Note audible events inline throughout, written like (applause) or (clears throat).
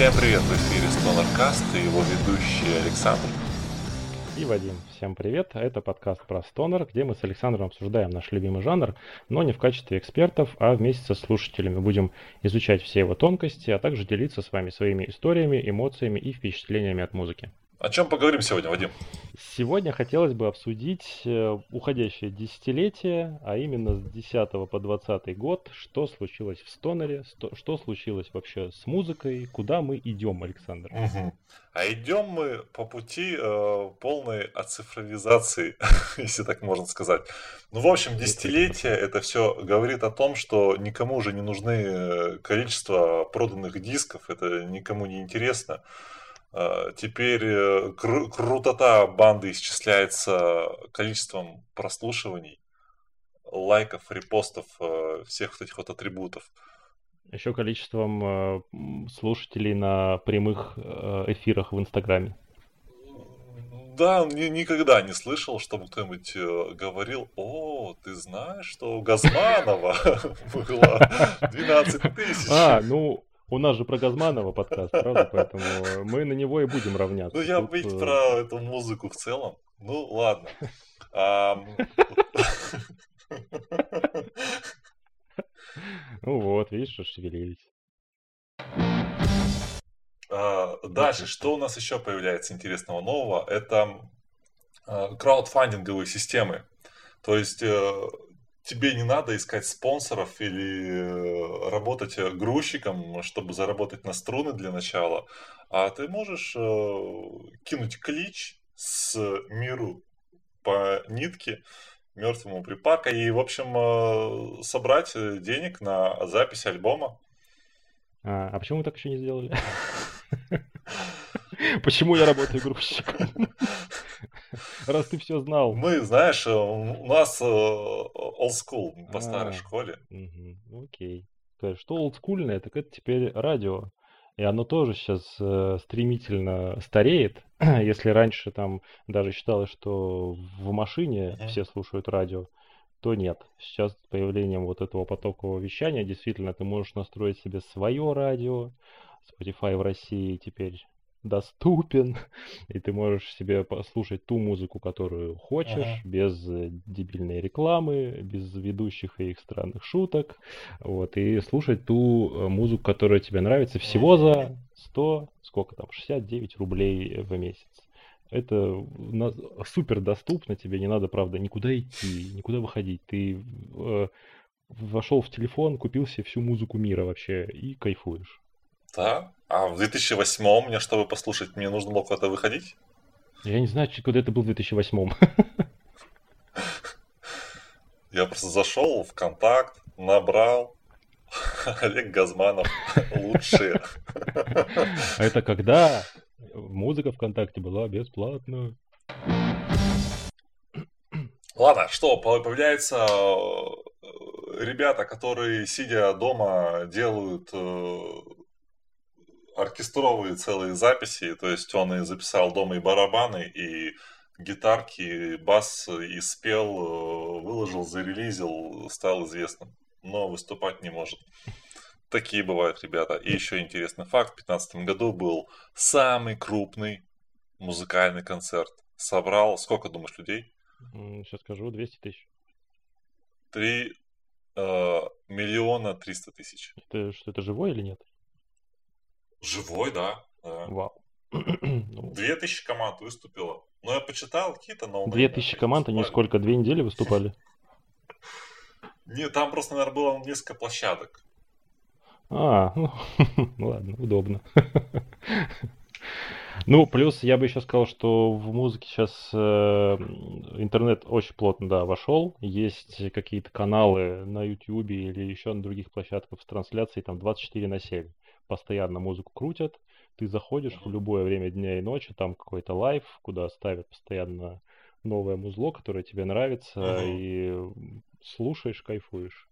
Всем привет, в эфире StonerCast и его ведущий Александр. И Вадим. Всем привет. Это подкаст про стонер, где мы с Александром обсуждаем наш любимый жанр, но не в качестве экспертов, а вместе со слушателями будем изучать все его тонкости, а также делиться с вами своими историями, эмоциями и впечатлениями от музыки. О чем поговорим сегодня, Вадим? Сегодня хотелось бы обсудить э, уходящее десятилетие, а именно с 10 по 20 год, что случилось в Стонере, что случилось вообще с музыкой, куда мы идем, Александр. Угу. А идем мы по пути э, полной оцифровизации, (laughs) если так можно сказать. Ну, в общем, десятилетие это все говорит о том, что никому уже не нужны э, количество проданных дисков, это никому не интересно. А, теперь э, кру- крутота банды исчисляется количеством прослушиваний, лайков, репостов, э, всех вот этих вот атрибутов. Еще количеством э, слушателей на прямых эфирах в Инстаграме. Да, ни, никогда не слышал, чтобы кто-нибудь говорил, о, ты знаешь, что у Газманова (laughs) было 12 тысяч. А, ну, у нас же про Газманова подкаст, правда? Поэтому мы на него и будем равняться. Ну, я Тут... быть э, про эту музыку в целом. Ну, ладно. (laughs) (laughs) Ну вот, видишь, что шевелились. А, дальше, что у нас еще появляется интересного нового? Это а, краудфандинговые системы. То есть э, тебе не надо искать спонсоров или э, работать э, грузчиком, чтобы заработать на струны для начала, а ты можешь э, кинуть клич с миру по нитке мертвому припака и, в общем, собрать денег на запись альбома. А, а почему мы так еще не сделали? (laughs) Почему я работаю грузчиком? Раз ты все знал. Мы, знаешь, э, у нас э, old school по старой а, школе. Окей. Что олдскульное, так это теперь радио. И оно тоже сейчас э, стремительно стареет. (clears throat) Если раньше там даже считалось, что в машине все слушают радио, то нет. Сейчас с появлением вот этого потокового вещания действительно ты можешь настроить себе свое радио. Spotify в России теперь доступен, (laughs) и ты можешь себе послушать ту музыку, которую хочешь, ага. без э, дебильной рекламы, без ведущих и их странных шуток, вот, и слушать ту э, музыку, которая тебе нравится, всего за 100, сколько там, 69 рублей в месяц. Это супер доступно, тебе не надо, правда, никуда идти, никуда выходить. Ты э, вошел в телефон, купил себе всю музыку мира вообще и кайфуешь. Да? А в 2008 мне, чтобы послушать, мне нужно было куда-то выходить? Я не знаю, куда это был в 2008. (laughs) Я просто зашел в контакт, набрал (laughs) Олег Газманов (laughs) лучшие. А это когда музыка ВКонтакте была бесплатна. Ладно, что, появляются э, ребята, которые, сидя дома, делают э, оркестровые целые записи, то есть он и записал дома и барабаны, и гитарки, и бас, и спел, э, выложил, зарелизил, стал известным, но выступать не может. Такие бывают ребята. И еще интересный факт, в 2015 году был самый крупный музыкальный концерт. Собрал, сколько думаешь, людей? Сейчас скажу, 200 тысяч. 3 э, миллиона 300 тысяч. Это, что это живой или нет? Живой, да. да. Вау. (clears throat) Ну. Две тысячи команд выступило. Но я почитал какие-то новые. Две тысячи команд, они сколько, две недели выступали? (laughs) Нет, там просто, наверное, было несколько площадок. А, ну, (laughs) ладно, удобно. (laughs) Ну, плюс я бы еще сказал, что в музыке сейчас э, интернет очень плотно, да, вошел. Есть какие-то каналы на YouTube или еще на других площадках с трансляцией там 24 на 7 постоянно музыку крутят, ты заходишь в любое время дня и ночи, там какой-то live, куда ставят постоянно новое музло, которое тебе нравится, угу. и слушаешь, кайфуешь.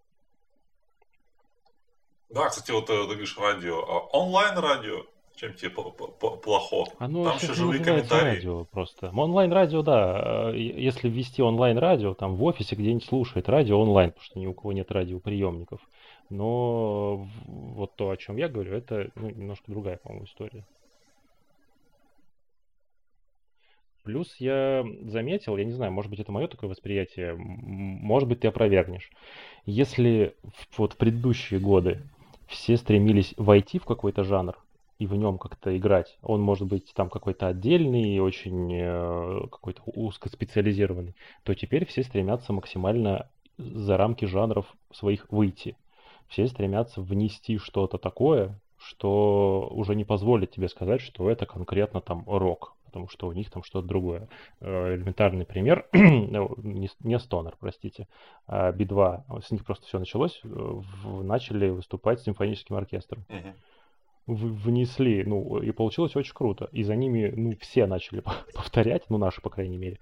Да, кстати, вот э, ты говоришь радио. А онлайн-радио Чем тебе плохо? Оно там еще живые комментарии. радио просто. Онлайн-радио, да. Э, если ввести онлайн-радио, там в офисе где-нибудь слушает радио онлайн, потому что ни у кого нет радиоприемников. Но вот то, о чем я говорю, это ну, немножко другая, по-моему, история. Плюс я заметил, я не знаю, может быть, это мое такое восприятие, может быть, ты опровергнешь. Если вот в предыдущие годы все стремились войти в какой-то жанр и в нем как-то играть, он может быть там какой-то отдельный, очень э, какой-то узкоспециализированный, то теперь все стремятся максимально за рамки жанров своих выйти все стремятся внести что-то такое, что уже не позволит тебе сказать, что это конкретно там рок, потому что у них там что-то другое. Э, элементарный пример, (clears throat) не стонер, простите, а Би-2, с них просто все началось, э, начали выступать с симфоническим оркестром. Внесли, ну, и получилось очень круто. И за ними, ну, все начали (laughs) повторять, ну, наши, по крайней мере.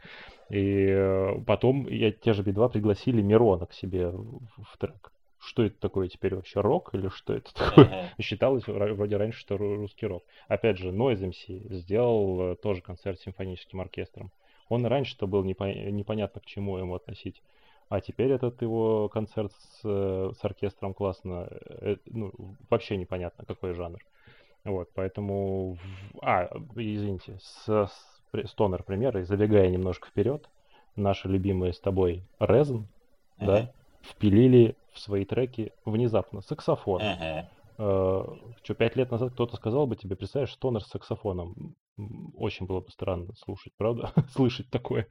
И э, потом я, те же Би-2 пригласили Мирона к себе в трек что это такое теперь вообще, рок или что это такое? (laughs) Считалось вроде раньше, что русский рок. Опять же, Noise MC сделал э, тоже концерт с симфоническим оркестром. Он раньше-то был непо- непонятно к чему ему относить. А теперь этот его концерт с, э, с оркестром классно, э, ну, вообще непонятно, какой жанр. Вот, поэтому... А, извините, с, с Стонер примеры, забегая немножко вперед, наши любимые с тобой Резн, uh-huh. да, впилили в свои треки внезапно саксофон. Uh-huh. Uh, что, пять лет назад кто-то сказал бы тебе, представляешь, стонер с саксофоном. Очень было бы странно слушать, правда? (laughs) Слышать такое.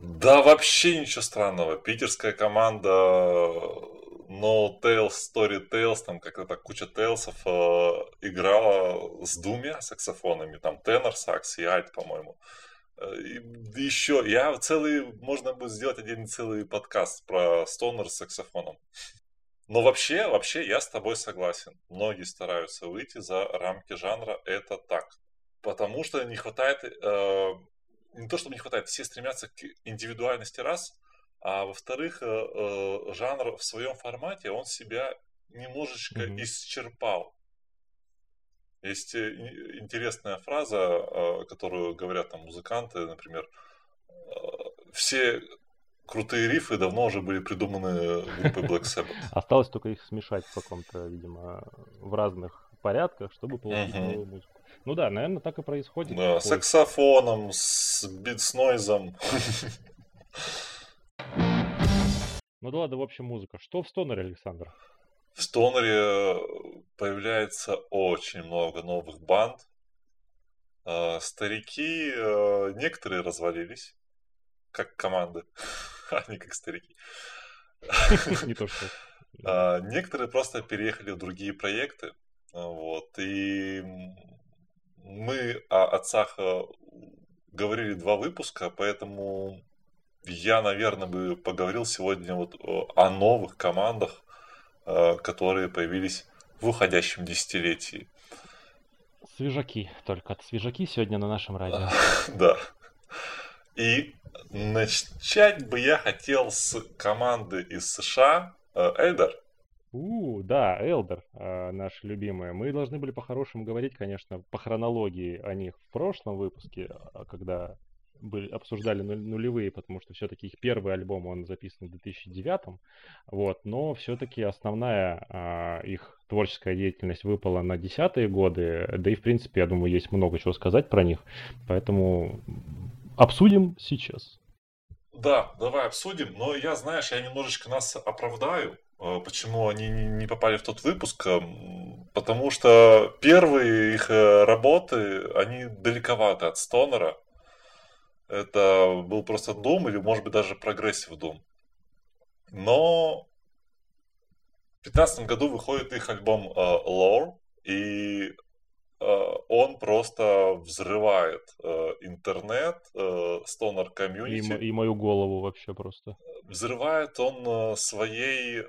Да, вообще ничего странного. Питерская команда No Tales, Story Tales, там как-то куча тейлсов э, играла с двумя саксофонами, там тенор сакс и альт, по-моему. Э, еще, я целый, можно будет сделать один целый подкаст про стонер с саксофоном. Но вообще, вообще я с тобой согласен. Многие стараются выйти за рамки жанра, это так. Потому что не хватает, э, не то чтобы не хватает, все стремятся к индивидуальности раз, а во-вторых, э, э, жанр в своем формате, он себя немножечко mm-hmm. исчерпал. Есть э, интересная фраза, которую говорят там музыканты, например, все крутые рифы давно уже были придуманы группой Black Sabbath. (laughs) Осталось только их смешать в каком-то, видимо, в разных порядках, чтобы получить новую музыку. Ну да, наверное, так и происходит. Да, с саксофоном, с битснойзом. Ну да ладно, в общем, музыка. Что в стоноре, Александр? В Стонере появляется очень много новых банд. А, старики, э, некоторые развалились, как команды, (laughs) а не как старики. (laughs) Не то что. Некоторые просто переехали в другие проекты. Вот. И мы о отцах э, говорили два выпуска, поэтому я, наверное, бы поговорил сегодня вот о новых командах, Э, которые появились в уходящем десятилетии. Свежаки, только свежаки сегодня на нашем радио. (laughs) Да. И начать бы я хотел с команды из США Эльдер. У, да, Элдер, э, наши любимые. Мы должны были по-хорошему говорить, конечно, по хронологии о них в прошлом выпуске, а, когда были, обсуждали нулевые, потому что все-таки их первый альбом, он записан в 2009, вот, но все-таки основная а, их творческая деятельность выпала на десятые годы, да и, в принципе, я думаю, есть много чего сказать про них, поэтому обсудим сейчас. Да, давай обсудим, но я, знаешь, я немножечко нас оправдаю, почему они не попали в тот выпуск, потому что первые их э, работы, они далековаты от Стонера, это был просто Doom или, может быть, даже progressive doom. Но в 2015 году выходит их альбом э, Lore, и он просто взрывает интернет, stoner community. И, и мою голову вообще просто. Взрывает он своей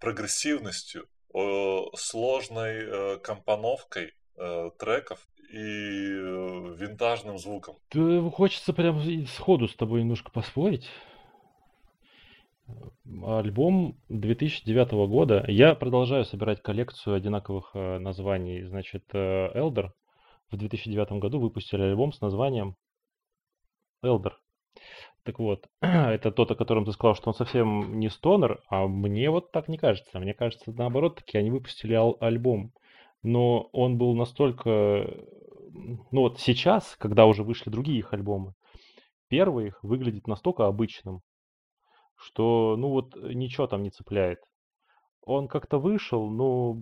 прогрессивностью, э, сложной э, компоновкой э, треков и э, винтажным звуком. Хочется прям сходу с тобой немножко поспорить. Альбом 2009 года. Я продолжаю собирать коллекцию одинаковых э, названий. Значит, э, Elder в 2009 году выпустили альбом с названием Elder. Так вот, (clears throat) это тот, о котором ты сказал, что он совсем не стонер, а мне вот так не кажется. Мне кажется, наоборот, таки они выпустили ал- альбом, но он был настолько... Ну вот сейчас, когда уже вышли другие их альбомы, первый их выглядит настолько обычным, что, ну вот, ничего там не цепляет. Он как-то вышел, но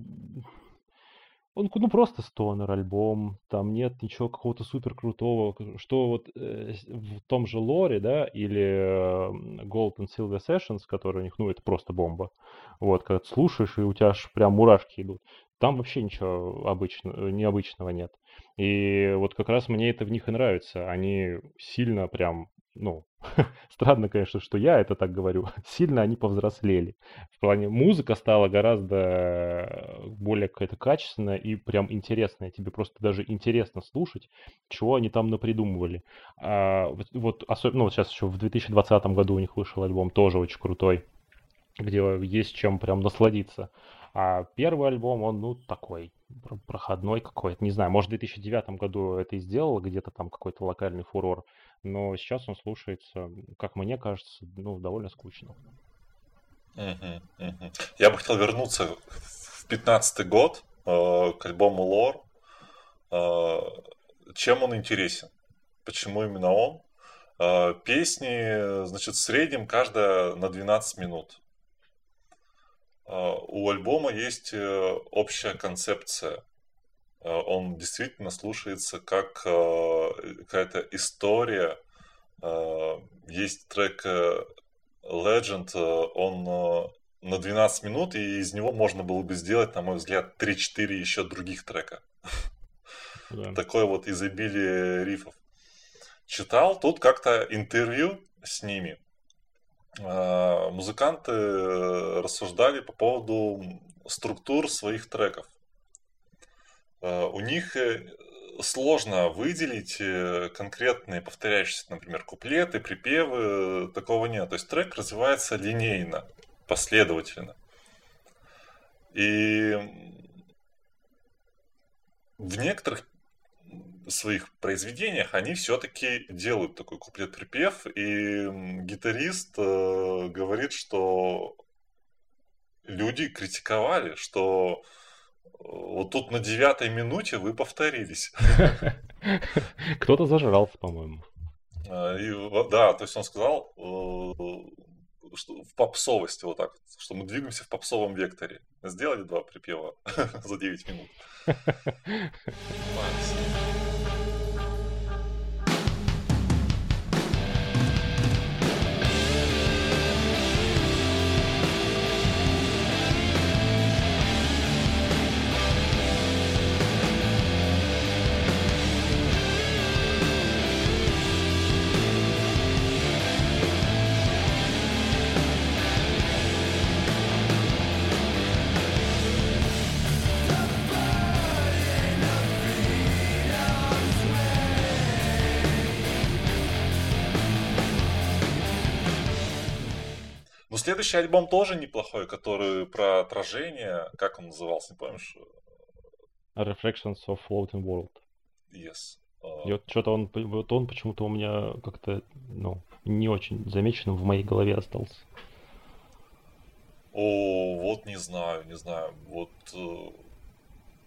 он, ну, просто стонер альбом, там нет ничего какого-то супер крутого, что вот э, в том же Лоре, да, или э, Gold and Silver Sessions, которые у них, ну, это просто бомба. Вот, когда ты слушаешь, и у тебя аж прям мурашки идут. Там вообще ничего обычного, необычного нет. И вот как раз мне это в них и нравится. Они сильно прям ну, (laughs) странно, конечно, что я это так говорю, (laughs) сильно они повзрослели. В плане музыка стала гораздо более какая-то качественная и прям интересная. Тебе просто даже интересно слушать, чего они там напридумывали. А, вот, особенно, ну, вот сейчас еще в 2020 году у них вышел альбом, тоже очень крутой, где есть чем прям насладиться. А первый альбом, он, ну, такой, проходной какой-то. Не знаю, может, в 2009 году это и сделал, где-то там какой-то локальный фурор но сейчас он слушается, как мне кажется, ну, довольно скучно. Я бы хотел вернуться в пятнадцатый год э, к альбому Лор. Э, чем он интересен? Почему именно он? Э, песни, значит, в среднем каждая на 12 минут. Э, у альбома есть э, общая концепция. Э, он действительно слушается как какая-то история. Э, есть трек Legend, он на 12 минут, и из него можно было бы сделать, на мой взгляд, 3-4 еще других трека. Да. Такое вот изобилие рифов. Читал тут как-то интервью с ними. Музыканты рассуждали по поводу структур своих треков. Э, у них э, сложно выделить э, конкретные повторяющиеся, например, куплеты, припевы, такого нет. То есть трек развивается линейно, последовательно. И в некоторых своих произведениях они все-таки делают такой куплет-припев, и гитарист говорит, что люди критиковали, что вот тут на девятой минуте вы повторились. (laughs) Кто-то зажрался, по-моему. А, и, да, то есть он сказал, э, что в попсовости вот так, что мы двигаемся в попсовом векторе. Сделали два припева (laughs) за 9 минут. (laughs) следующий альбом тоже неплохой, который про отражение, как он назывался, не помнишь? Reflections of Floating World. Yes. И вот что-то он, вот он почему-то у меня как-то, ну, не очень замеченным в моей голове остался. О, вот не знаю, не знаю. Вот э,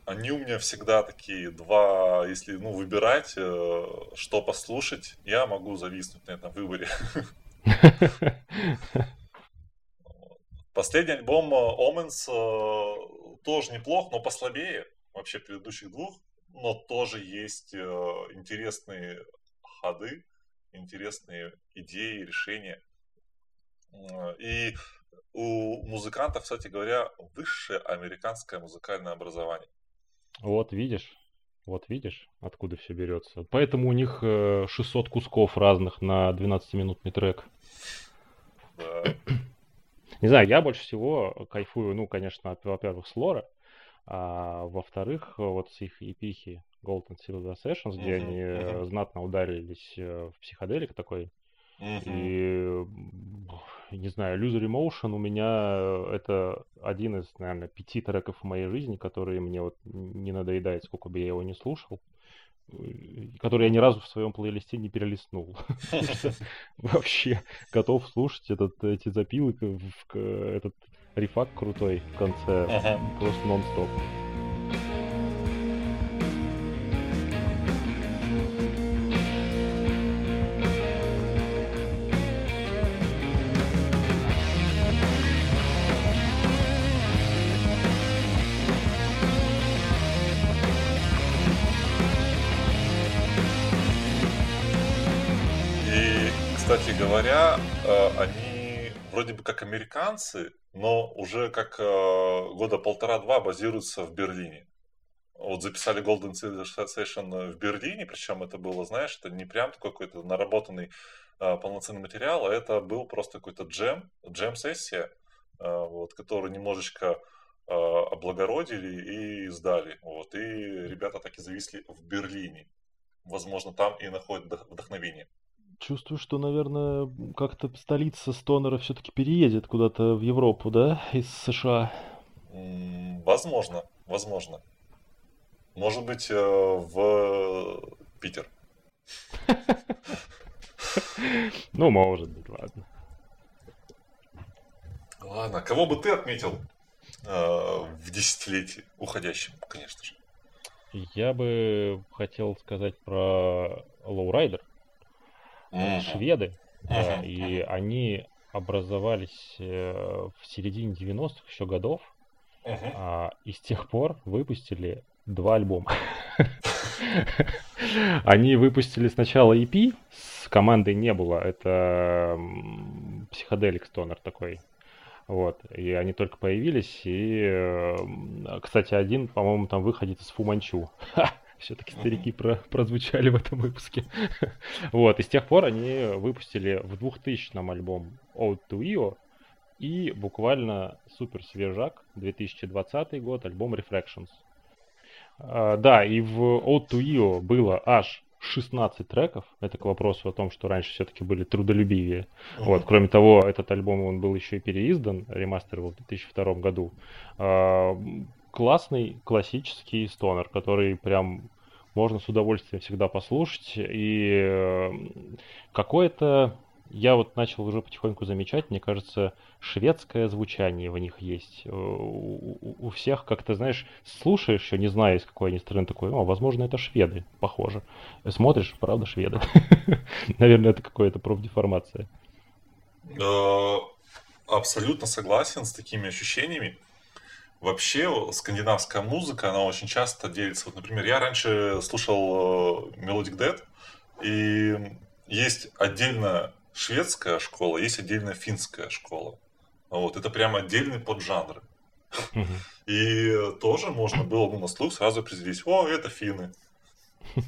они у меня всегда такие два, если ну выбирать, э, что послушать, я могу зависнуть на этом выборе. (laughs) (laughs) Последний альбом Omens э, тоже неплох, но послабее вообще предыдущих двух, но тоже есть э, интересные ходы, интересные идеи, решения. И у музыкантов, кстати говоря, высшее американское музыкальное образование. Вот видишь, вот видишь, откуда все берется. Поэтому у них 600 э, кусков разных на 12-минутный трек. Да. Не знаю, я больше всего кайфую, ну, конечно, от, во-первых, с лора, а во-вторых, вот с их эпихи Gold and Silver Sessions, где uh-huh, они uh-huh. знатно ударились э, в психоделик такой. Uh-huh. И не знаю, Loser Emotion у меня э, это один из, наверное, пяти треков в моей жизни, которые мне вот не надоедает, сколько бы я его не слушал который я ни разу в своем плейлисте не перелистнул. (laughs) Вообще готов слушать этот, эти запилы, этот рифак крутой в конце, просто нон-стоп. Кстати говоря, э, они вроде бы как американцы, но уже как э, года полтора-два базируются в Берлине. Вот записали Golden Session в Берлине, причем это было, знаешь, это не прям какой-то наработанный э, полноценный материал, а это был просто какой-то джем, джем-сессия, вот, которую немножечко облагородили и сдали. Вот, и ребята так и зависли в Берлине. Возможно, там и находят вдохновение. Чувствую, что, наверное, как-то столица стонера все-таки переедет куда-то в Европу, да, из США. Возможно, возможно. Может быть, э, в Питер. (laughs) Ну, может быть, ладно. Ладно, кого бы ты отметил э, в десятилетии уходящем, конечно же? Я бы хотел сказать про Lowrider шведы, и они образовались э, в середине 90-х еще годов, а, и с тех пор выпустили два альбома. (laughs) Они выпустили сначала EP с командой Nebula, это psychedelic stoner такой. Вот, и они только появились, и, э, кстати, один, по-моему, там выходит из Фуманчу. (laughs) Все-таки старики про, прозвучали в этом выпуске. (laughs) вот, и с тех пор они выпустили в 2000-м альбом Out to Io и буквально супер свежак, 2020 год, альбом Reflections. А, да, и в Out to Io было аж 16 треков. Это к вопросу о том, что раньше все-таки были трудолюбивее. Uh-huh. Вот, кроме того, этот альбом он был еще и переиздан, ремастер в 2002 году. Классный классический стонер, который прям можно с удовольствием всегда послушать. И э, какое-то, я вот начал уже потихоньку замечать, мне кажется, шведское звучание в них есть. Э, у всех как-то, знаешь, слушаешь еще, не зная, из какой они страны, такой, о, возможно, это шведы, похоже. Смотришь, правда, шведы. (laughs) Наверное, это какая-то профдеформация. Абсолютно согласен с такими ощущениями. Вообще, скандинавская музыка, она очень часто делится. Вот, например, я раньше слушал э, Melodic Dead, и есть отдельно шведская школа, есть отдельно финская школа. Вот, это прямо отдельные поджанры. И тоже можно было ну, на слух сразу определить, о, это финны. (laughs)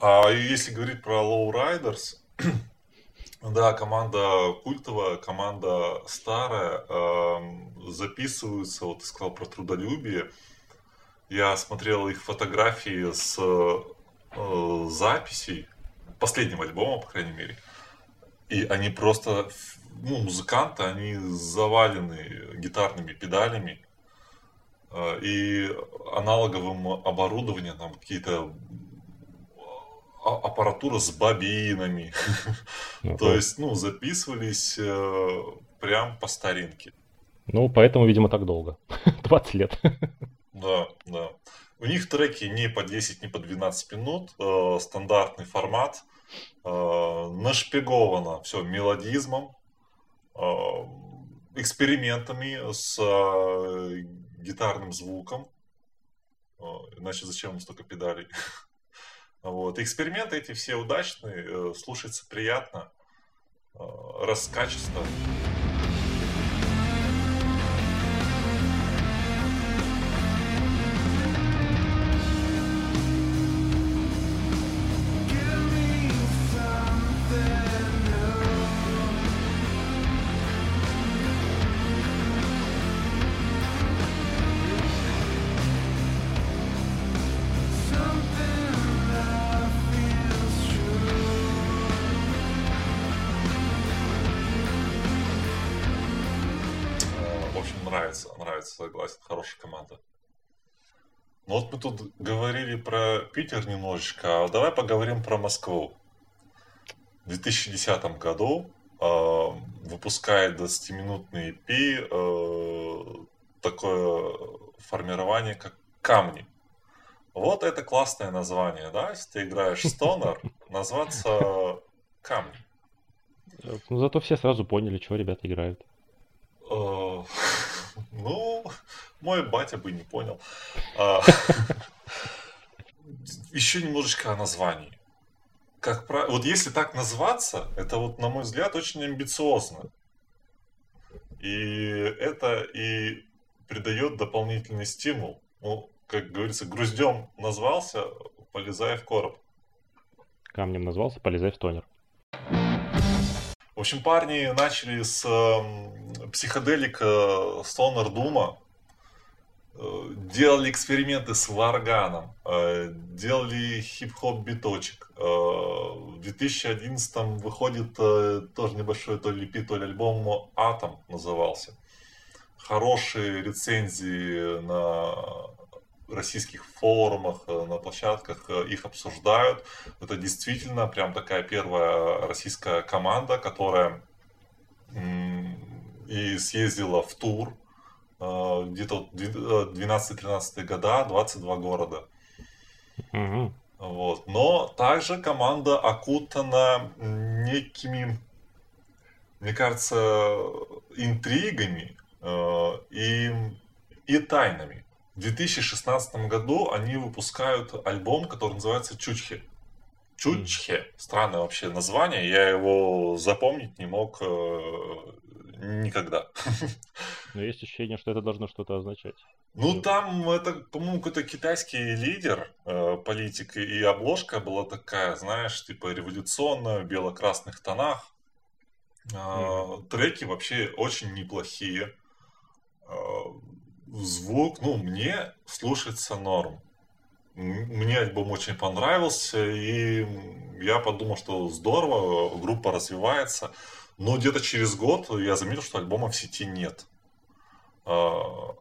А если говорить про Low Riders, да, команда культовая, команда старая. Э, записываются, вот ты сказал про трудолюбие. Я смотрел их фотографии с э, записей последнего альбома, по крайней мере. И они просто, ну, музыканты, они завалены гитарными педалями э, и аналоговым оборудованием, там какие-то а, аппаратура с бобинами. То есть, ну, записывались э, прям по старинке. Ну, поэтому, видимо, так долго. (laughs) 20 лет. Да, да. У них треки не по 10, не по 12 минут. Э, стандартный формат. Э, нашпиговано все мелодизмом, экспериментами с гитарным звуком. Иначе зачем столько педалей? (laughs) Вот. Эксперименты эти все удачные, э, слушается приятно, э, раскачество. Нравится, Питер немножечко, а давай поговорим про Москву. В 2010 году э, выпускает 20-минутный EP э, такое формирование, как камни. Вот это классное название, да? Если ты играешь стонер, назваться камни. Ну, зато все сразу поняли, что ребята играют. (laughs) Ну, мой батя бы не понял. (laughs) Еще немножечко о названии. Как правило, вот если так назваться, это вот, на мой взгляд, очень амбициозно. И это и придает дополнительный стимул. Ну, как говорится, груздем назвался, полезай в короб. Камнем назвался, полезай в тонер. В общем, парни начали с э, психоделика Stoner Дума, делали эксперименты с варганом, э, делали хип-хоп биточек. Э, в 2011 выходит э, тоже небольшой то ли EP, то ли альбом «Атом» назывался. Хорошие рецензии на российских форумах, э, на площадках э, их обсуждают. Это действительно прям такая первая российская команда, которая и съездила в тур э, где-то 12-13 года, 22 города. Угу. Вот. Но также команда окутана некими, мне кажется, интригами и, и тайнами. В 2016 году они выпускают альбом, который называется Чучхе. Чучхе. Странное вообще название. Я его запомнить не мог э, никогда. Но есть ощущение, что это должно что-то означать. Ну, там это, по-моему, какой-то китайский лидер, э, политик, и обложка была такая, знаешь, типа революционная, в бело-красных тонах. Э. Треки вообще очень неплохие. Э, звук, ну, мне слушается норм. Мне альбом очень понравился, и я подумал, что здорово, группа развивается. Но где-то через год я заметил, что альбома в сети нет. А,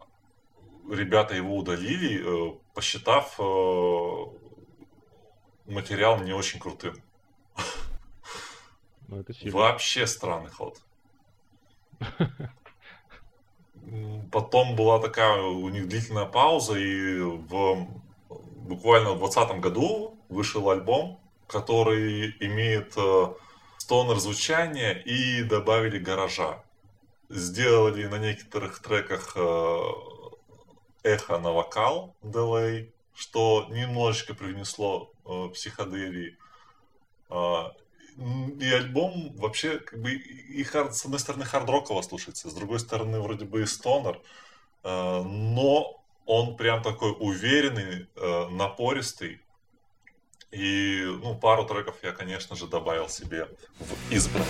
ребята его удалили, э, посчитав э, материал не очень крутым. Ну, это Вообще странный ход. Потом была такая у них длительная пауза, и в, буквально в 2020 году вышел альбом, который имеет э, стонер звучание и добавили гаража. Сделали на некоторых треках э, эхо на вокал, делей, что немножечко привнесло э, психоделии. А, и альбом вообще, как бы, и хард, с одной стороны хардроково слушается, с другой стороны вроде бы и стонер, э, но он прям такой уверенный, э, напористый. И, ну, пару треков я, конечно же, добавил себе в избранное.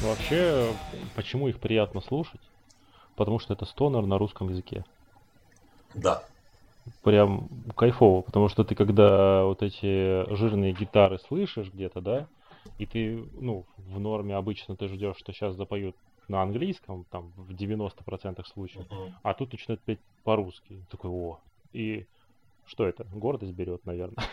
Вообще, почему их приятно слушать? Потому что это стонер на русском языке. Да. Прям кайфово, потому что ты когда вот эти жирные гитары слышишь где-то, да, и ты, ну, в норме обычно ты ждешь, что сейчас запоют на английском, там, в 90% случаев, uh-huh. а тут начинают петь по-русски. Такой, о. И что это? Гордость берет, наверное.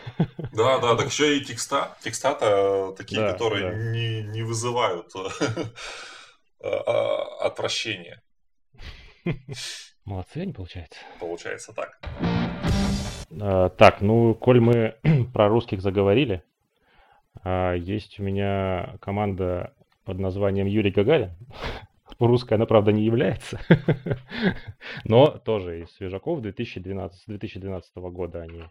Да, да, так еще и текста. Текста-то такие, да, которые да. Не, не вызывают (laughs) э, отвращения. (laughs) Молодцы они, получается. Получается так. А, так, ну, коль мы (clears throat) про русских заговорили, а, есть у меня команда под названием Юрий Гагарин. (laughs) Русская она, правда, не является, (laughs) но тоже из свежаков 2012, 2012 года они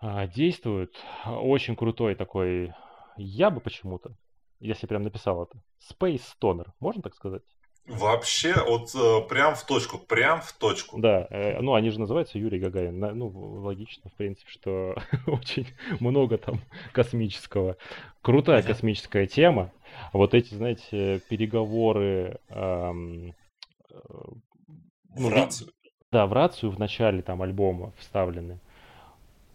а, действуют. Очень крутой такой, я бы почему-то, если прям написал это, Space Stoner, можно так сказать? Вообще, вот э, прям в точку, прям в точку. Да, э, ну они же называются Юрий Гагарин. Ну, логично, в принципе, что (laughs) очень много там космического. Крутая космическая тема. Вот эти, знаете, переговоры, ам, э, В рацию. да, в рацию в начале там альбома вставлены.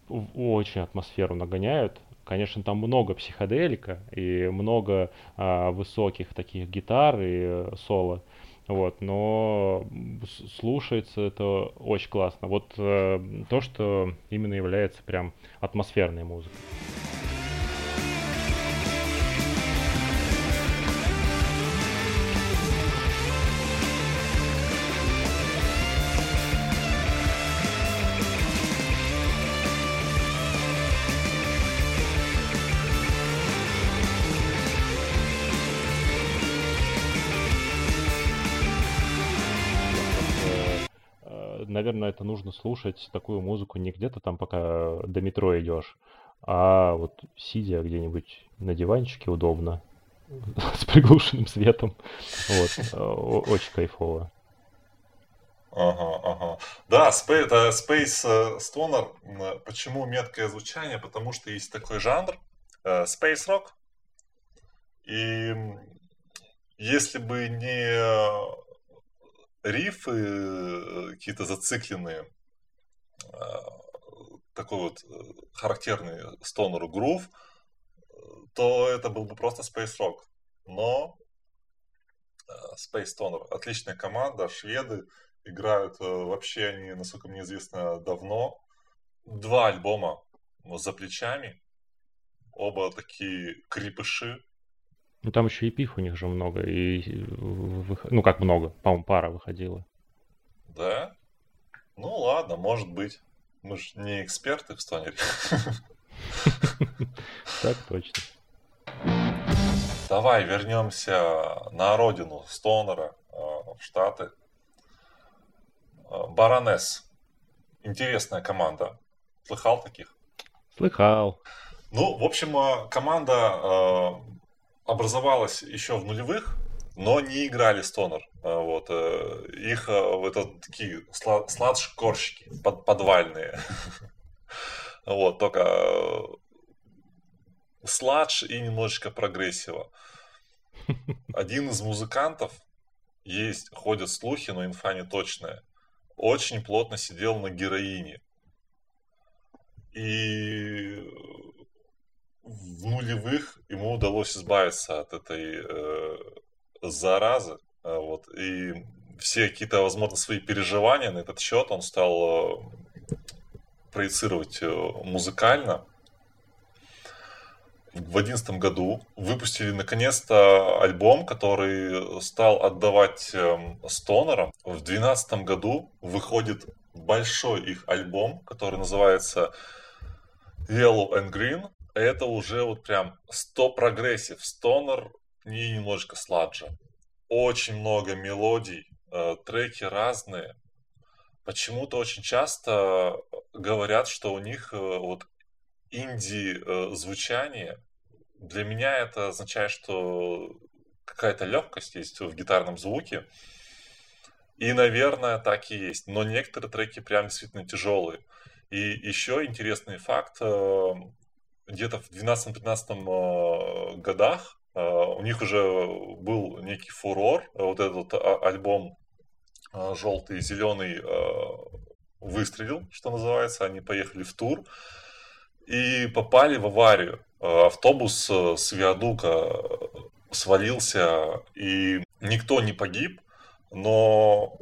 очень атмосферу нагоняют. Конечно, там много психоделика и много а, высоких таких гитар и э, соло. Вот, но слушается это очень классно. Вот э, то, что именно является прям атмосферной музыкой. Это нужно слушать такую музыку не где-то там, пока до метро идешь, а вот сидя где-нибудь на диванчике удобно, (laughs) с приглушенным светом. Вот, э, очень кайфово. Ага, ага. Да, Space, Space э, Stoner. Почему меткое звучание? Потому что есть такой жанр э, Space Rock. И если бы не э, рифы э, какие-то зацикленные, э, такой вот э, характерный стонеру грув, то это был бы просто Space Rock. Но э, Space Stoner отличная команда, шведы играют вообще они, насколько мне известно, давно. Два альбома за плечами, оба такие крепыши. Ну, там еще и пиф у них же много, и, ну, как много, по-моему, пара выходила. Да? Ну ладно, может быть. Мы же не эксперты в стонере. (laughs) Так точно. Давай вернемся на родину Стонера, э, в Штаты. Э, Баронесс. Интересная команда. Слыхал таких? Слыхал. Ну, в общем, э, команда образовалась еще в нулевых, но не играли стонер. Э, Вот. э, Их э, это такие сла- сладж-корщики под- подвальные. (laughs) Вот, только сладж и немножечко прогрессива. (laughs) Один из музыкантов, есть, ходят слухи, но инфа не точная, очень плотно сидел на героине. И в нулевых ему удалось избавиться от этой э, заразы. э, вот, и все какие-то, возможно, свои переживания на этот счет он стал э, проецировать э, музыкально. В одиннадцатом году выпустили наконец-то альбом, который стал отдавать эм, стонерам. В двенадцатом году выходит большой их альбом, который называется Yellow and Green. Это уже вот прям 100 progressive, stoner и немножечко сладжа. Очень много мелодий, э, треки разные. Почему-то очень часто говорят, что у них э, вот инди э, звучание. Для меня это означает, что какая-то легкость есть в гитарном звуке. И, наверное, так и есть. Но некоторые треки прям действительно тяжелые. И еще интересный факт. Где-то в 12-15 э, годах э, у них уже был некий фурор. э, Вот этот а- альбом желтый и зеленый э, выстрелил, что называется. Они поехали в тур и попали в аварию. Автобус с виадука свалился, и никто не погиб, но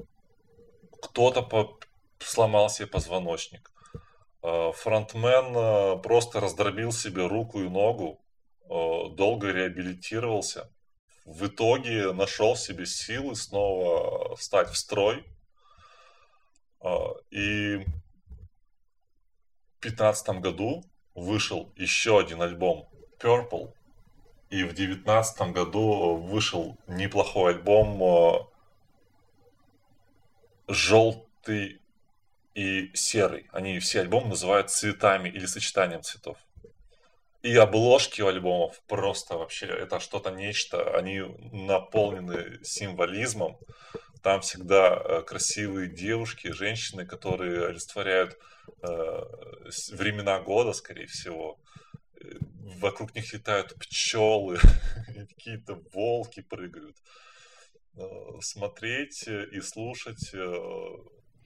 кто-то сломал себе позвоночник. Э, Фронтмен э, просто раздробил себе руку и ногу, э, долго реабилитировался. В итоге нашел в себе силы снова встать в строй. И в 2015 году вышел еще один альбом Purple. И в 2019 году вышел неплохой альбом желтый и серый. Они все альбомы называют цветами или сочетанием цветов. и обложки у альбомов просто вообще это что-то нечто. Они наполнены символизмом. Там всегда э, красивые девушки, женщины, которые олицетворяют э, времена года, скорее всего. Э, вокруг них летают пчелы, (laughs) какие-то волки прыгают. Э, смотреть и слушать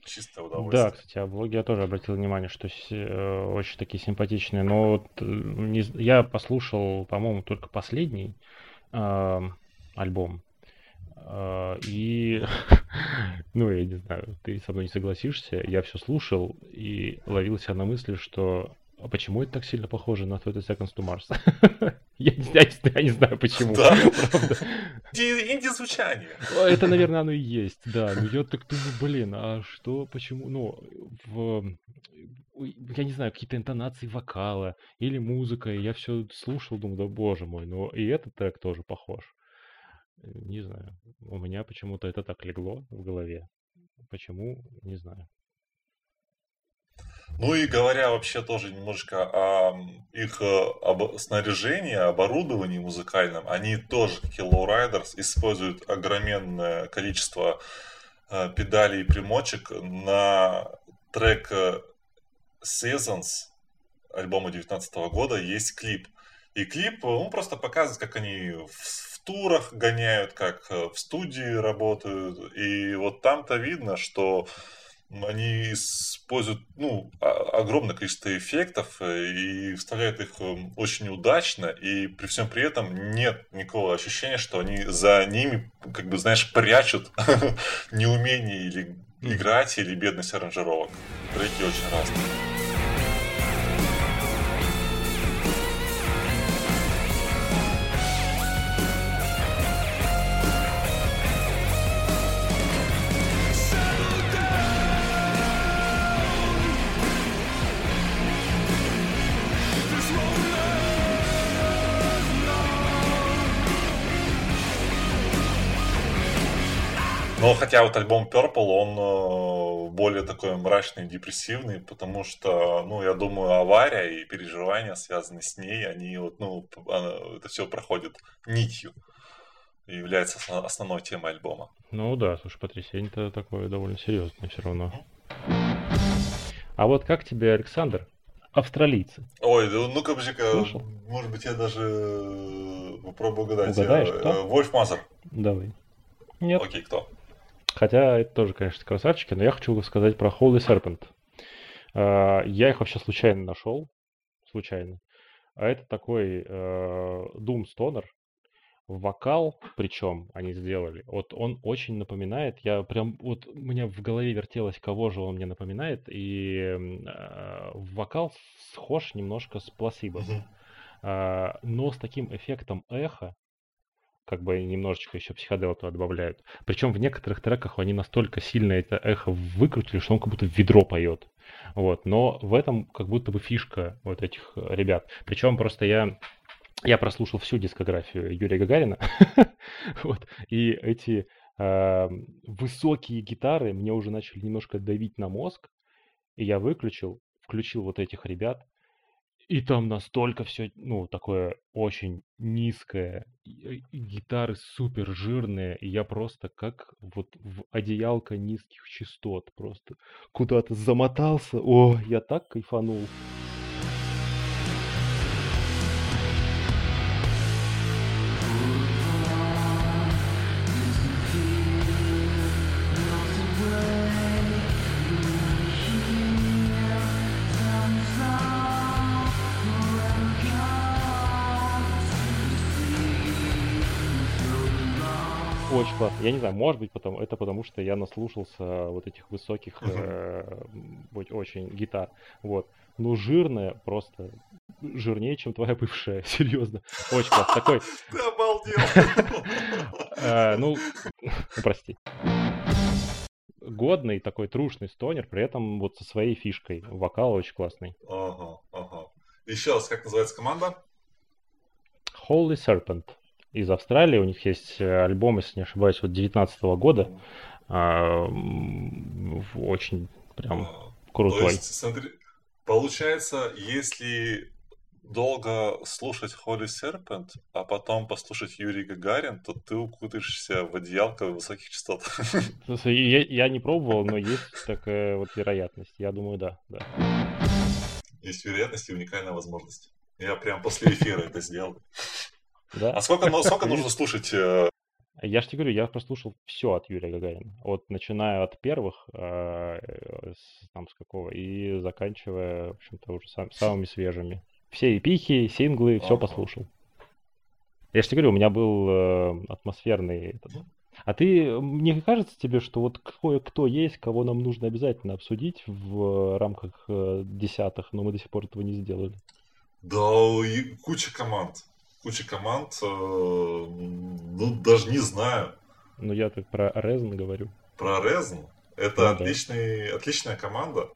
чистое удовольствие. Да, кстати, о блоге я тоже обратил внимание, что э, очень такие симпатичные. Но вот э, не, я послушал, по-моему, только последний э, альбом. Э, и, (laughs) ну, я не знаю, ты со мной не согласишься, я все слушал и ловил себя на мысли, что а почему это так сильно похоже на 30 Seconds to Mars? (laughs) я, я, я не знаю почему. Да. Инди-звучание. Это, наверное, оно и есть, да. Но я так думаю, блин, а что, почему? Ну, в, я не знаю, какие-то интонации вокала или музыка. И я все слушал, думаю, да боже мой, но и этот трек тоже похож. Не знаю. У меня почему-то это так легло в голове. Почему, не знаю. Ну и говоря вообще тоже немножко о их э, об снаряжении, оборудовании музыкальном, они тоже, как и Lowriders, используют огроменное количество э, педалей и примочек на трек э, Seasons альбома 19 года есть клип. И клип, он просто показывает, как они в, в турах гоняют, как в студии работают. И вот там-то видно, что они используют ну, огромное количество эффектов э, и вставляют их эм, очень удачно, и при всем при этом нет никакого ощущения, что они за ними, как бы, знаешь, прячут (laughs) неумение или играть, или бедность аранжировок. Треки очень разные. Хотя вот альбом Purple, он э, более такой мрачный, депрессивный, потому что, ну, я думаю, авария и переживания, связанные с ней, они вот, ну, это все проходит нитью и является основной темой альбома. Ну да, слушай, потрясение-то такое довольно серьезное все равно. А вот как тебе, Александр, австралийцы? Ой, ну может быть, я даже э, попробую угадать. Угадаешь, кто? Вольф Мазер. Давай. Нет. Окей, кто? Хотя это тоже, конечно, красавчики, но я хочу сказать про Holy Serpent. А, я их вообще случайно нашел. Случайно. А это такой э, Doom Stoner. Вокал, причем они сделали, вот он очень напоминает, я прям, вот у меня в голове вертелось, кого же он мне напоминает, и э, вокал схож немножко с uh-huh. э, но с таким эффектом эхо, как бы немножечко еще психодел туда добавляют. Причем в некоторых треках они настолько сильно это эхо выкрутили, что он как будто в ведро поет. Вот. Но в этом как будто бы фишка вот этих э, ребят. Причем просто я я прослушал всю дискографию Юрия Гагарина, (laughs) вот, и эти э, высокие гитары мне уже начали немножко давить на мозг, и я выключил, включил вот этих ребят, и там настолько все, ну, такое очень низкое, гитары супер жирные, и я просто как вот в одеялко низких частот просто куда-то замотался. О, я так кайфанул. Очень классно. Я не знаю, может быть, потом это потому, что я наслушался вот этих высоких, э, очень гитар. Вот. Ну, жирная просто жирнее, чем твоя бывшая, (laughs) серьезно. Очень классно. Такой... Ты обалдел! (laughs) Э, (laughs) ну, прости. Годный такой трушный стонер, при этом вот со своей фишкой. Вокал очень классный. Ага, ага. Еще раз, как называется команда? Holy Serpent из Австралии. У них есть э, альбом, если не ошибаюсь, вот 19 года. А, очень прям крутой. То есть, смотри, получается, если долго слушать Холли Серпент, а потом послушать Юрий Гагарин, то ты укутаешься в одеялко высоких частот. (laughs) Я, я не пробовал, но есть такая вот вероятность. Я думаю, да, да. Есть вероятность и уникальная возможность. Я прям после эфира это сделал. Да? А сколько, ну, сколько нужно слушать? Э, я же тебе говорю, я прослушал все от Юрия Гагарина. Вот начиная от первых, э, с, там с какого, и заканчивая, в общем-то, уже сам, самыми свежими. Все эпихи, синглы, все послушал. Я же тебе говорю, у меня был э, атмосферный... А ты, мне кажется тебе, что вот кое-кто есть, кого нам нужно обязательно обсудить в рамках десятых, но мы до сих пор этого не сделали? Да, куча команд. Куча команд, э, ну, даже не знаю. Ну, я так про Резн говорю. Про Резн? Это ну, отличный, да. отличная команда.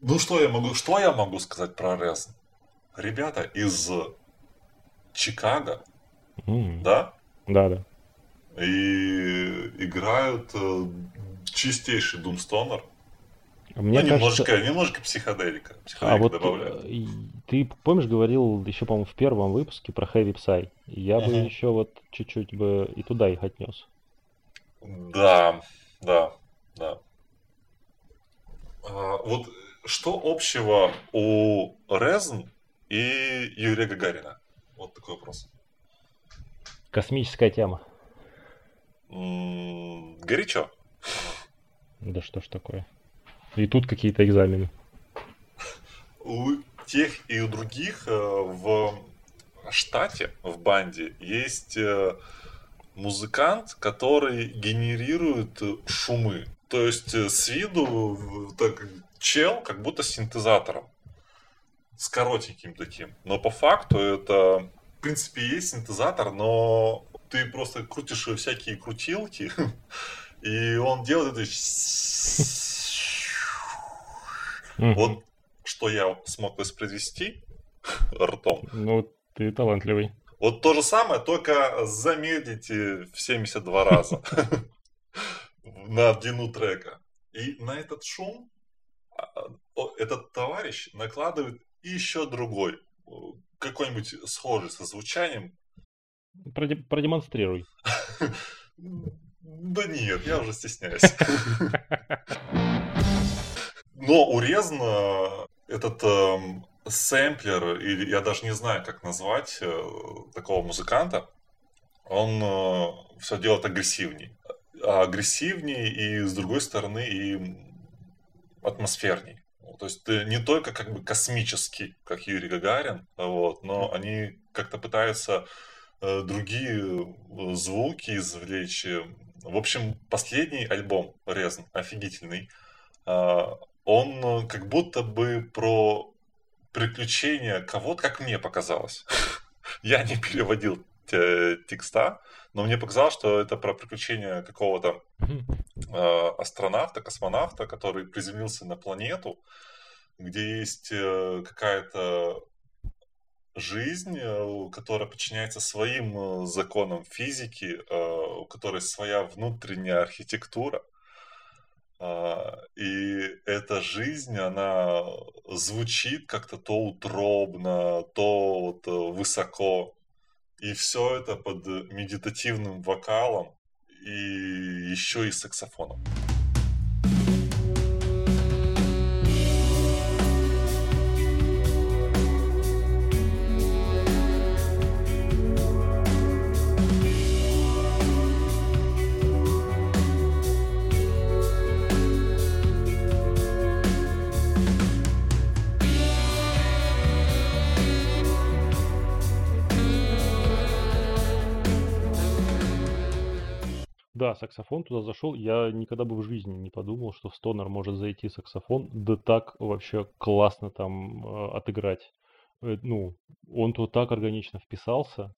Ну, что я могу, что я могу сказать про Резн? ребята из Чикаго, mm. да? Да, да. И играют э, чистейший Думстонер. Мне ну, кажется... немножко, немножко психоделика. а вот добавляют. Э, ты помнишь, говорил еще, по-моему, в первом выпуске про Heavy Psy. Я uh-huh. бы еще вот чуть-чуть бы и туда их отнес. Да, да, да. А, вот что общего у Резн и Юрия Гагарина? Вот такой вопрос. Космическая тема. М-м, горячо. Да что ж такое. И тут какие-то экзамены. У тех и у других э, в штате, в банде, есть э, музыкант, который генерирует шумы. То есть э, с виду так, чел как будто синтезатором с коротеньким таким. Но по факту это, в принципе, есть синтезатор, но ты просто крутишь всякие крутилки, (laughs) и он делает это... Вот что я смог воспроизвести ртом. Ну, ты талантливый. Вот то же самое, только замедлите в 72 раза (laughs) на длину трека. И на этот шум а, этот товарищ накладывает еще другой, какой-нибудь схожий со звучанием. Продемонстрируй. (laughs) Да нет, я уже стесняюсь. (laughs) Но урезано этот э, сэмплер, или я даже не знаю, как назвать э, такого музыканта, он э, все делает агрессивней. А агрессивней и, с другой стороны, и атмосферней. То есть ты не только как бы космический, как Юрий Гагарин, вот, но они как-то пытаются э, другие э, звуки извлечь. В общем, последний альбом Резн, офигительный, э, он как будто бы про приключения кого-то, как мне показалось. (laughs) Я не переводил текста, но мне показалось, что это про приключения какого-то э, астронавта, космонавта, который приземлился на планету, где есть э, какая-то жизнь, э, которая подчиняется своим э, законам физики, у которой своя внутренняя архитектура. А, и эта жизнь, она звучит как-то то утробно, то вот высоко. И все это под медитативным вокалом и еще и саксофоном. Да, саксофон туда зашел. Я никогда бы в жизни не подумал, что в стонер может зайти саксофон, да так вообще классно там э, отыграть. Э, ну, он тут так органично вписался.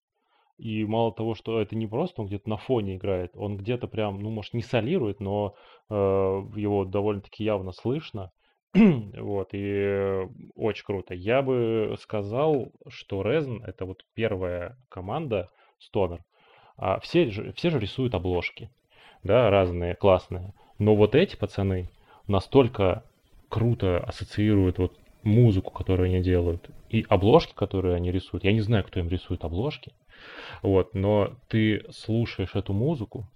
И мало того, что это не просто он где-то на фоне играет, он где-то прям, ну, может, не солирует, но э, его довольно-таки явно слышно. (clears throat) вот, и очень круто. Я бы сказал, что Резн это вот первая команда Стонер, а все, же, все же рисуют обложки, да, разные, классные. Но вот эти пацаны настолько круто ассоциируют вот музыку, которую они делают, и обложки, которые они рисуют. Я не знаю, кто им рисует обложки, вот, но ты слушаешь эту музыку,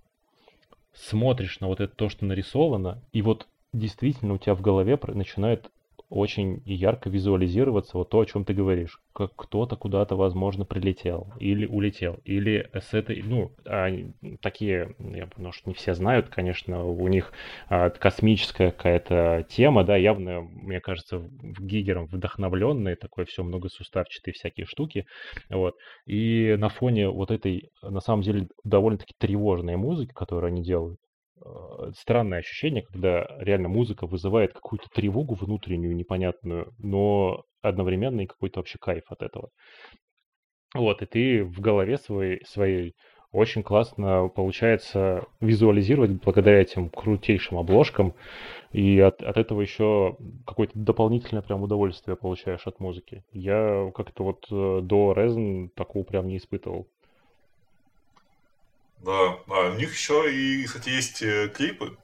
смотришь на вот это то, что нарисовано, и вот действительно у тебя в голове начинает очень ярко визуализироваться вот то, о чем ты говоришь. Как кто-то куда-то, возможно, прилетел или улетел. Или с этой, ну, такие, я, что не все знают, конечно, у них а, космическая какая-то тема, да, явно, мне кажется, Гигером вдохновленные, такое все многосуставчатые всякие штуки, вот. И на фоне вот этой, на самом деле, довольно-таки тревожной музыки, которую они делают, странное ощущение, когда реально музыка вызывает какую-то тревогу внутреннюю, непонятную, но одновременно и какой-то вообще кайф от этого. Вот, и ты в голове своей, своей очень классно получается визуализировать благодаря этим крутейшим обложкам, и от, от этого еще какое-то дополнительное прям удовольствие получаешь от музыки. Я как-то вот э, до Resin такого прям не испытывал. Да, а у них еще и, кстати, есть э, клипы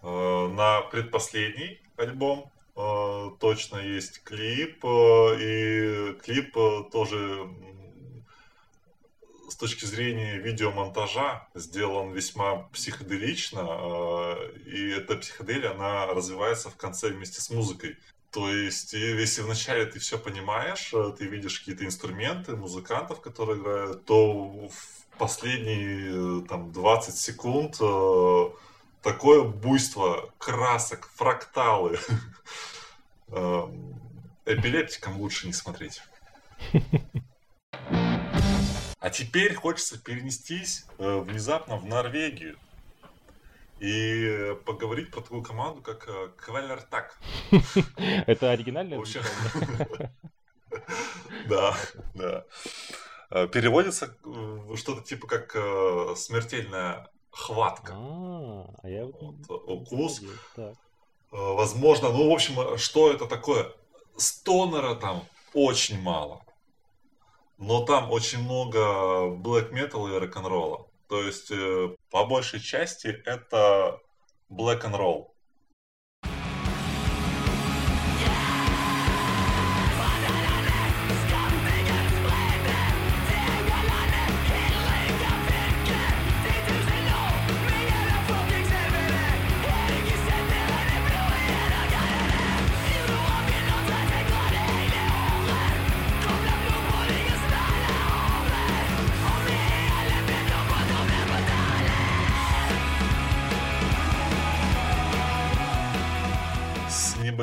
э, на предпоследний альбом. Э, точно есть клип, и клип тоже с точки зрения видеомонтажа сделан весьма психоделично, и эта психоделия, она развивается в конце вместе с музыкой. То есть, если вначале ты все понимаешь, ты видишь какие-то инструменты, музыкантов, которые играют, то последние э, там 20 секунд э, такое буйство красок, фракталы. (laughs) Э, эпилептикам лучше не смотреть. А теперь хочется перенестись внезапно в Норвегию и поговорить про такую команду, как Квеллертак. Это оригинальное? (laughs) Да, да. Э, переводится что-то типа как э, смертельная хватка. А, а я вот, укус. Так. Э, возможно, ну, в общем, что это такое? Стонера там очень мало. Но там очень много black metal и рок-н-ролла. То есть, по большей части, это black and roll.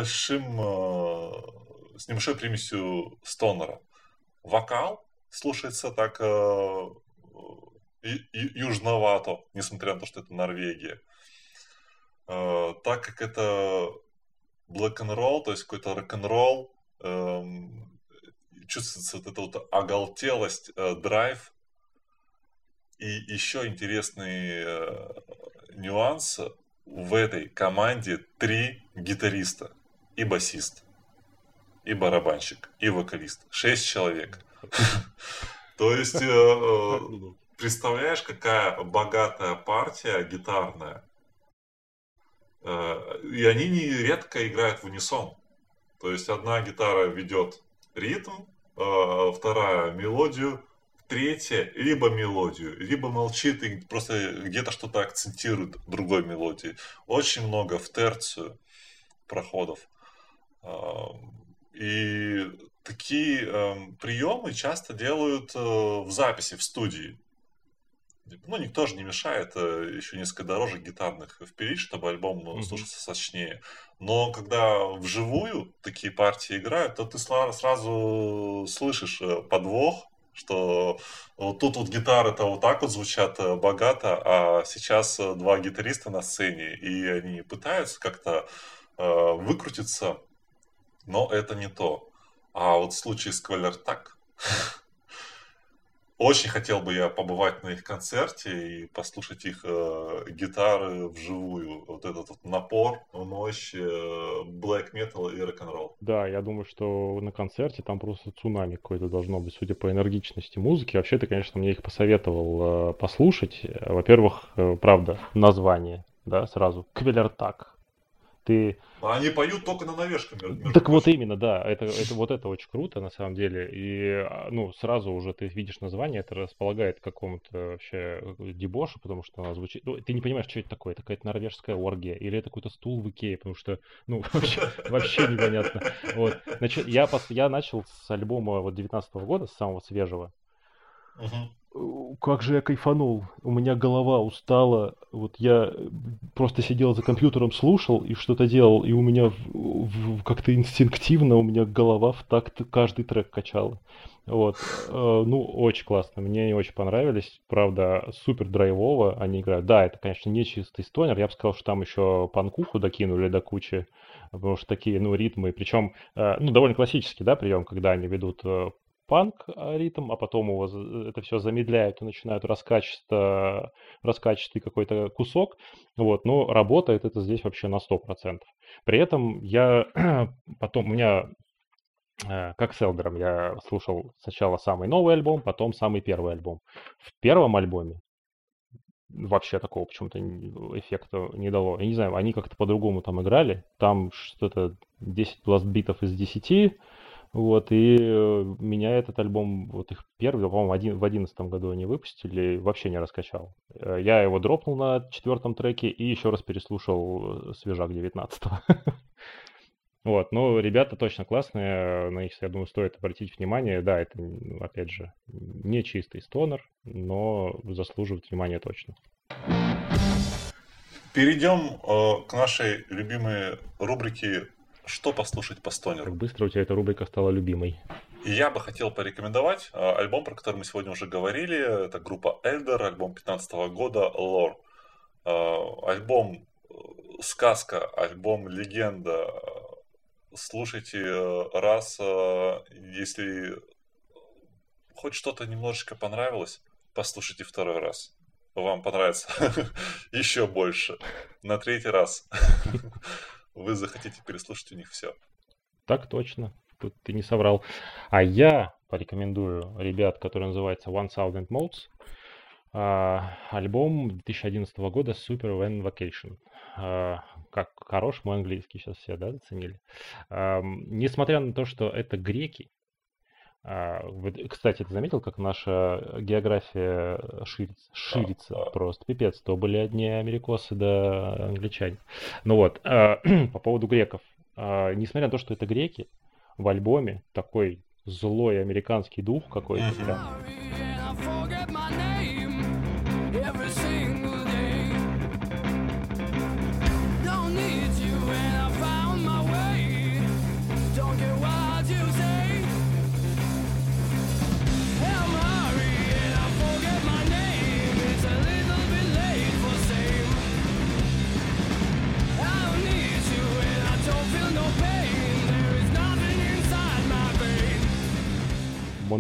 Небольшим, э, с небольшой примесью стонера. Вокал слушается так э, южновато, несмотря на то, что это Норвегия. Э, так как это black and roll, то есть какой-то рок-н-ролл, эм, чувствуется вот эта вот оголтелость, драйв. И еще интересный нюанс. В этой команде три гитариста и басист, и барабанщик, и вокалист. Шесть человек. (laughs) То есть, э, э, представляешь, какая богатая партия гитарная. Э, и они нередко играют в унисон. То есть, одна гитара ведет ритм, вторая мелодию, третья либо мелодию, либо молчит и просто где-то что-то акцентирует другой мелодией. Очень много в терцию проходов. И такие приемы часто делают э, в записи, в студии. Ну, никто же не мешает э, еще несколько дорожек гитарных впилить, чтобы альбом mm-hmm. слушался сочнее. Но когда вживую такие партии играют, то ты сразу слышишь э, подвох, что вот тут вот гитары-то вот так вот звучат богато, а сейчас два гитариста на сцене, и они пытаются как-то э, выкрутиться но это не то. А вот в случае с так. (laughs) Очень хотел бы я побывать на их концерте и послушать их э, гитары вживую. Вот этот вот напор, мощь, э, black metal и рок-н-ролл. Да, я думаю, что на концерте там просто цунами какое-то должно быть, судя по энергичности музыки. Вообще, ты, конечно, мне их посоветовал э, послушать. Во-первых, э, правда, название, да, сразу. Квелертак ты... Они поют только на навешках. Так вот именно, да. Это, это, вот это очень круто, на самом деле. И, а, ну, сразу уже ты видишь название, это располагает к какому-то вообще дебошу, потому что она звучит... Ну, ты не понимаешь, что это такое. Это какая-то норвежская оргия. Или это какой-то стул в Икее, потому что, ну, (laughs) вообще, вообще непонятно. Вот. Значит, я, я начал с альбома вот 19 года, с самого свежего. Угу как же я кайфанул. У меня голова устала. Вот я просто сидел за компьютером, слушал и что-то делал, и у меня как-то инстинктивно у меня голова в такт каждый трек качала. Вот. Э, ну, очень классно. Мне они очень понравились. Правда, супер драйвово они играют. Да, это, конечно, не чистый стонер. Я бы сказал, что там еще панкуху докинули до кучи. Потому что такие, ну, ритмы. Причем, э, ну, довольно классический, да, прием, когда они ведут э, панк а, ритм, а потом его это все замедляют и начинают раскачиваться, раскачивать какой-то кусок. Вот, но работает это здесь вообще на 100%. При этом я (clears throat) потом, у меня э, как с Элдером, я слушал сначала самый новый альбом, потом самый первый альбом. В первом альбоме вообще такого почему-то эффекта не дало. Я не знаю, они как-то по-другому там играли. Там что-то 10 бластбитов из 10, вот, и э, меня этот альбом, вот их первый, по-моему, один, в одиннадцатом году они выпустили, вообще не раскачал. Э, я его дропнул на четвертом треке и еще раз переслушал э, свежак 19 (laughs) Вот, но ребята точно классные, на них, я думаю, стоит обратить внимание. Да, это, опять же, не чистый стонер, но заслуживает внимания точно. Перейдем э, к нашей любимой рубрике что послушать по стонеру? Как быстро у тебя эта рубрика стала любимой. И я бы хотел порекомендовать а, альбом, про который мы сегодня уже говорили. Это группа Elder, альбом 15 года Lore. А, альбом э, сказка, альбом легенда. Слушайте э, раз, э, если хоть что-то немножечко понравилось, послушайте второй раз. Вам понравится (laughs) еще больше. На третий раз (laughs) вы захотите переслушать у них все. Так точно. Тут ты не соврал. А я порекомендую ребят, который называется One Thousand Modes. А, альбом 2011 года Super Van Vacation. А, как хорош мой английский сейчас все, да, заценили. Несмотря на то, что это греки, кстати, ты заметил, как наша география ширится? Ширится просто. Пипец, то были одни америкосы да англичане. Ну вот, а, (clears throat) по поводу греков. А, несмотря на то, что это греки, в альбоме такой злой американский дух какой-то прям.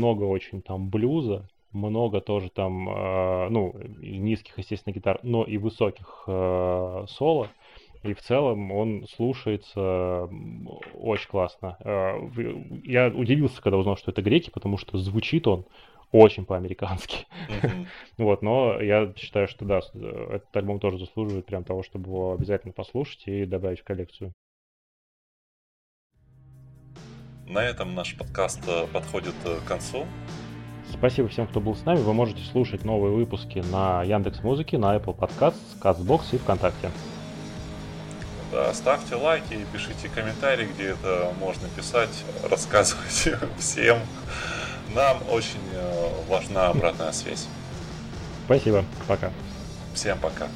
Много очень там блюза, много тоже там, э, ну, низких, естественно, гитар, но и высоких э, соло. И в целом он слушается очень классно. Э, я удивился, когда узнал, что это греки, потому что звучит он очень по-американски. Mm-hmm. (laughs) вот, но я считаю, что да, этот альбом тоже заслуживает прям того, чтобы его обязательно послушать и добавить в коллекцию. На этом наш подкаст э, подходит э, к концу. Спасибо всем, кто был с нами. Вы можете слушать новые выпуски на Яндекс Музыке, на Apple Podcasts, Castbox и ВКонтакте. Да, ставьте лайки и пишите комментарии, где это можно писать, (laughs) рассказывайте (laughs) всем. Нам очень э, важна обратная связь. Спасибо. Пока. Всем пока.